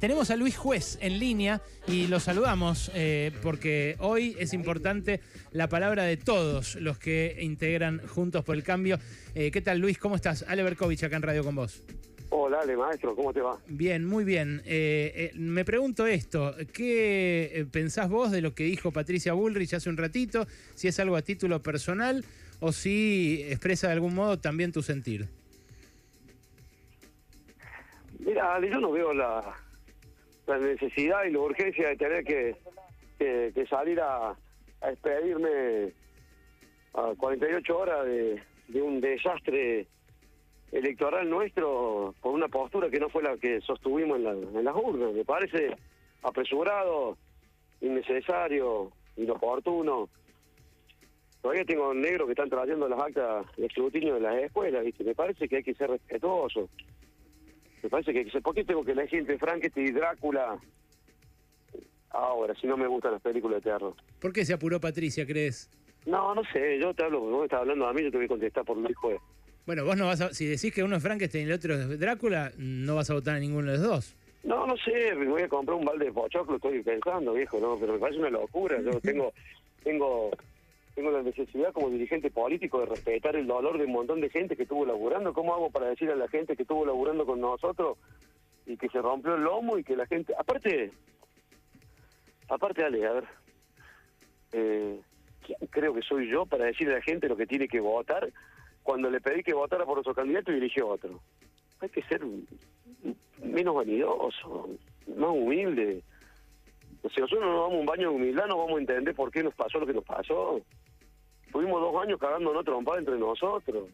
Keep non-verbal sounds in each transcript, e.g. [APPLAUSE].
tenemos a Luis Juez en línea y lo saludamos eh, porque hoy es importante la palabra de todos los que integran Juntos por el Cambio. Eh, ¿Qué tal Luis? ¿Cómo estás? Ale Berkovich acá en Radio con vos. Hola, Ale, maestro, ¿cómo te va? Bien, muy bien. Eh, eh, me pregunto esto, ¿qué pensás vos de lo que dijo Patricia Bullrich hace un ratito? Si es algo a título personal o si expresa de algún modo también tu sentir. Mira, Ale, yo no veo la, la necesidad y la urgencia de tener que, salir a, a despedirme a 48 horas de, un desastre electoral nuestro por una postura que no fue la que sostuvimos en las urnas. Me parece apresurado, innecesario, inoportuno. Todavía tengo negros que están trayendo las actas de escrutinio de las escuelas, ¿viste? Me parece que hay que ser respetuoso. Me parece que. ¿Por qué tengo que elegir entre Frankenstein y Drácula ahora, si no me gustan las películas de terror? ¿Por qué se apuró Patricia, crees? No, no sé, yo te hablo, vos estás hablando a mí, yo te voy a contestar por mi juez. Bueno, vos no vas a, si decís que uno es Frankenstein y el otro es Drácula, no vas a votar a ninguno de los dos. No, no sé, me voy a comprar un balde de pochoclo, estoy pensando, viejo, no, pero me parece una locura. Yo [LAUGHS] tengo, tengo, tengo la necesidad como dirigente político de respetar el dolor de un montón de gente que estuvo laburando. ¿Cómo hago para decir a la gente que estuvo laburando con nosotros y que se rompió el lomo y que la gente, aparte, aparte, Ale, a ver, eh, ¿quién creo que soy yo para decirle a la gente lo que tiene que votar cuando le pedí que votara por otro candidato y eligió otro? Hay que ser menos vanidoso, más humilde. Sea, nosotros no nos damos un baño de humildad, no vamos a entender por qué nos pasó lo que nos pasó. Tuvimos dos años cagándonos trompada entre nosotros.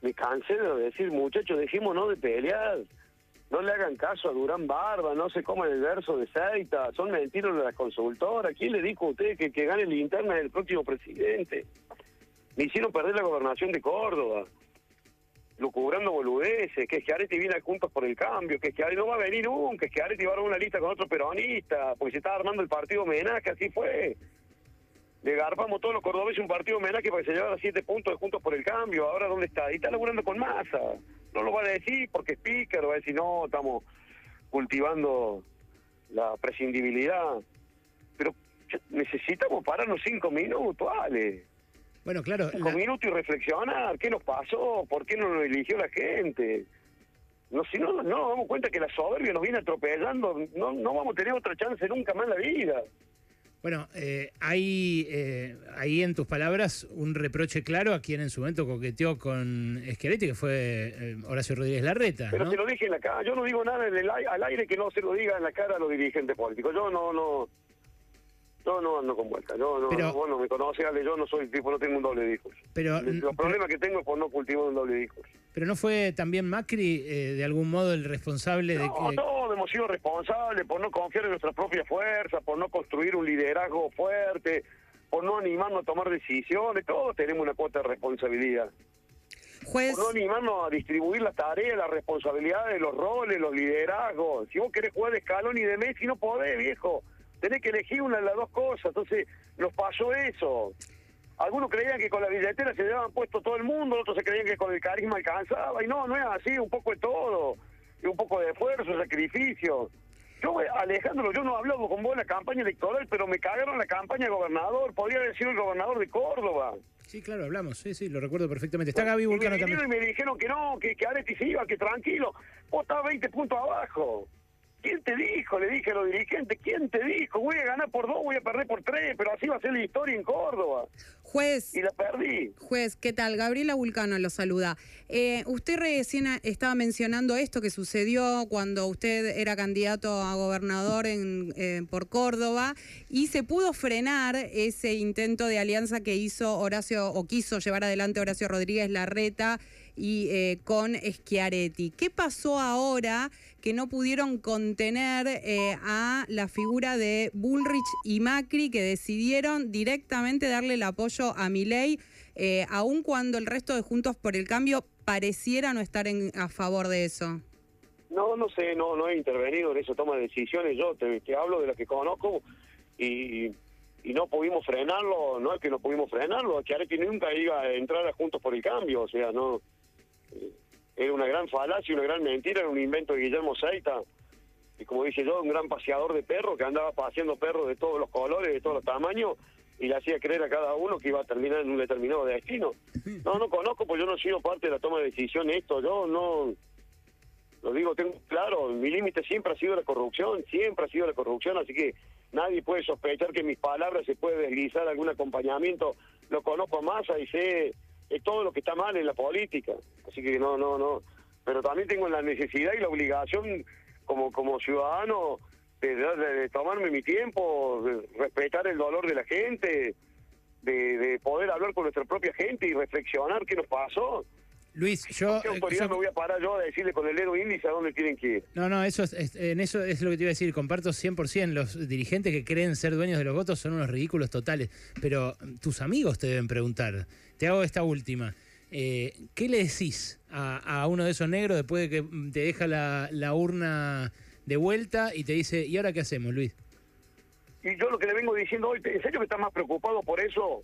Me cansé de decir, muchachos, dejémonos de pelear. No le hagan caso a Durán Barba, no se coman el verso de Seita, son mentiras de las consultoras. ¿Quién le dijo a usted que, gane la interna del próximo presidente? Me hicieron perder la gobernación de Córdoba lucubrando boludeces, que Schiaretti viene a Juntos por el Cambio, que Schiaretti no va a venir nunca, que Schiaretti va a dar una lista con otro peronista, porque se está armando el partido homenaje, así fue. Le garpamos todos los cordobeses un partido homenaje para que se llevara siete puntos de Juntos por el Cambio, ahora ¿dónde está? Y está laburando con masa. No lo va a decir porque es pícaro, va a decir, no, estamos cultivando la prescindibilidad. Pero necesitamos pararnos cinco minutos, Ale Bueno, claro. cinco la- minutos y reflexionar qué nos pasó, por qué no nos eligió la gente. No, si no, no nos damos cuenta que la soberbia nos viene atropellando, no, no vamos a tener otra chance nunca más en la vida. Bueno, eh, hay eh, ahí en tus palabras un reproche claro a quien en su momento coqueteó con Schiaretti, que fue eh, Horacio Rodríguez Larreta, Pero ¿no? se lo dije en la cara, yo no digo nada en el al aire que no se lo diga en la cara a los dirigentes políticos. Yo no, no, yo no ando con vuelta. Yo no, Pero- vos no me conoces, Ale, yo no soy tipo, no tengo un doble discurso. Pero, Los problemas que tengo es por no cultivar un doble discurso. pero no fue también Macri eh, de algún modo el responsable de No, que... todos hemos sido responsables por no confiar en nuestras propias fuerzas, por no construir un liderazgo fuerte, por no animarnos a tomar decisiones. Todos tenemos una cuota de responsabilidad. Juez, Por no animarnos a distribuir las tareas, las responsabilidades, los roles, los liderazgos. Si vos querés jugar de escalón y de Messi, no podés, viejo. Tenés que elegir una de las dos cosas. Entonces, nos pasó eso. Algunos creían que con la billetera se llevaban puesto todo el mundo, otros se creían que con el carisma alcanzaba. Y no, no es así, un poco de todo. Y un poco de esfuerzo, sacrificio. Yo, Alejandro, yo no hablo con vos en la campaña electoral, pero me cagaron la campaña de gobernador. Podría haber sido el gobernador de Córdoba. Sí, claro, hablamos, sí, sí, lo recuerdo perfectamente. Está Gaby Y Vulcano me también. y me dijeron que no, que, que Areti se iba, que tranquilo. Vos estabas 20 puntos abajo. ¿Quién te dijo? Le dije a los dirigentes, ¿quién te dijo? Voy a ganar por dos, voy a perder por tres, pero así va a ser la historia en Córdoba. Juez, Y la perdí. juez, ¿qué tal? Gabriela Vulcano lo saluda. Eh, usted recién estaba mencionando esto que sucedió cuando usted era candidato a gobernador en, eh, por Córdoba y se pudo frenar ese intento de alianza que hizo Horacio o quiso llevar adelante Horacio Rodríguez Larreta y eh, con Schiaretti. ¿Qué pasó ahora que no pudieron contener eh, a la figura de Bullrich y Macri que decidieron directamente darle el apoyo a Milei, eh, aun cuando el resto de Juntos por el Cambio pareciera no estar en- a favor de eso? No, no sé, no, he intervenido en esa toma de decisiones. Yo te, hablo de las que conozco y, no pudimos frenarlo. No es que no pudimos frenarlo, que Areti nunca iba a entrar a Juntos por el Cambio. O sea, no. eh, Era una gran falacia, una gran mentira, era un invento de Guillermo Seita y como dice yo, un gran paseador de perros que andaba paseando perros de todos los colores, de todos los tamaños, y le hacía creer a cada uno que iba a terminar en un determinado destino. No, no conozco, pues yo no he sido parte de la toma de decisión esto, yo no... Lo digo, tengo claro, mi límite siempre ha sido la corrupción, siempre ha sido la corrupción, así que nadie puede sospechar que mis palabras se puede deslizar algún acompañamiento. Lo conozco a Massa y sé todo lo que está mal en la política. Así que no, no, no. Pero también tengo la necesidad y la obligación como, como ciudadano de, tomarme mi tiempo, de respetar el dolor de la gente, de, de poder hablar con nuestra propia gente y reflexionar qué nos pasó. Luis, yo... ¿Qué autoridad me voy a parar yo a decirle con el dedo índice a dónde tienen que ir? No, no, eso es, en eso es lo que te iba a decir. Comparto 100%. Los dirigentes que creen ser dueños de los votos son unos ridículos totales. Pero tus amigos te deben preguntar. Te hago esta última. Eh, ¿Qué le decís a, uno de esos negros después de que te deja la, la urna de vuelta y te dice, ¿y ahora qué hacemos, Luis? Y yo lo que le vengo diciendo hoy, ¿en serio que estás más preocupado por eso?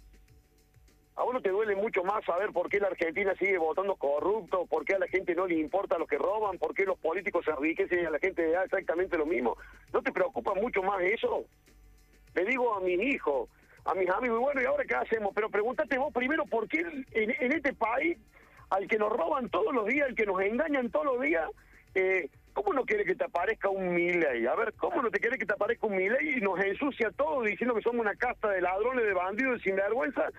¿A uno te duele mucho más saber por qué la Argentina sigue votando corrupto? ¿Por qué a la gente no le importa lo que roban? ¿Por qué los políticos se enriquecen y a la gente le da exactamente lo mismo? ¿No te preocupa mucho más eso? Le digo a mis hijos, a mis amigos, bueno, ¿y ahora qué hacemos? Pero pregúntate vos primero, ¿por qué en, este país, al que nos roban todos los días, al que nos engañan todos los días, eh, ¿cómo no quiere que te aparezca un Milei? A ver, ¿cómo no te quiere que te aparezca un Milei y nos ensucia todo diciendo que somos una casta de ladrones, de bandidos, de sinvergüenza?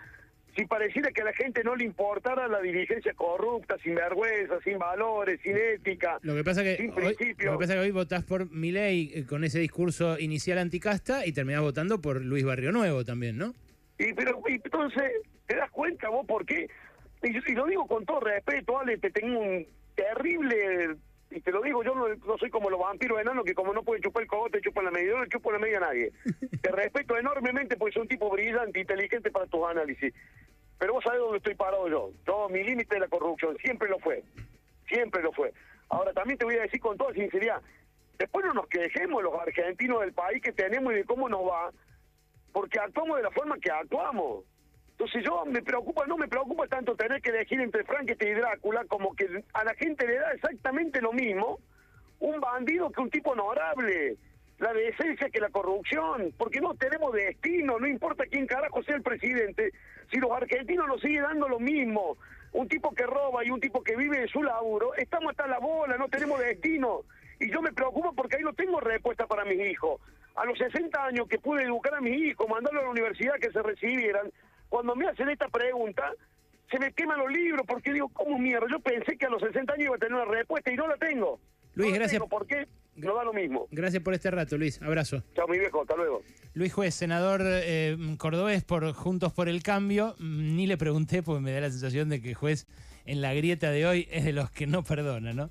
si pareciera que a la gente no le importara la dirigencia corrupta, sin vergüenza, sin valores, sin ética, lo que pasa que sin hoy, Lo que pasa que hoy votás por Milei eh, con ese discurso inicial anticasta y terminás votando por Luis Barrio Nuevo también, ¿no? Y pero entonces, ¿te das cuenta vos por qué? Y, lo digo con todo respeto, Ale, te tengo un terrible... Y te lo digo, yo no, soy como los vampiros enanos que como no pueden chupar el cogote, chupan la media, no chupo la media a nadie. [LAUGHS] te respeto enormemente porque soy un tipo brillante, inteligente para tus análisis. Pero vos sabés dónde estoy parado yo. Todo mi límite de la corrupción, siempre lo fue. Siempre lo fue. Ahora también te voy a decir con toda sinceridad, después no nos quejemos los argentinos del país que tenemos y de cómo nos va, porque actuamos de la forma que actuamos. Entonces yo me preocupa, no me preocupa tanto tener que elegir entre Frankenstein y Drácula, como que a la gente le da exactamente lo mismo un bandido que un tipo honorable la decencia que la corrupción, porque no tenemos destino, no importa quién carajo sea el presidente, si los argentinos nos siguen dando lo mismo, un tipo que roba y un tipo que vive de su laburo, estamos hasta la bola, no tenemos destino. Y yo me preocupo porque ahí no tengo respuesta para mis hijos. A los 60 años que pude educar a mis hijos, mandarlos a la universidad que se recibieran, cuando me hacen esta pregunta, se me queman los libros porque digo, ¿cómo mierda? Yo pensé que a los 60 años iba a tener una respuesta y no la tengo. Luis, gracias. ¿Por qué? No da lo mismo. Gracias por este rato, Luis. Abrazo. Chao, mi viejo. Hasta luego. Luis Juez, senador eh, cordobés por Juntos por el Cambio. Ni le pregunté porque me da la sensación de que Juez en la grieta de hoy es de los que no perdona, ¿no?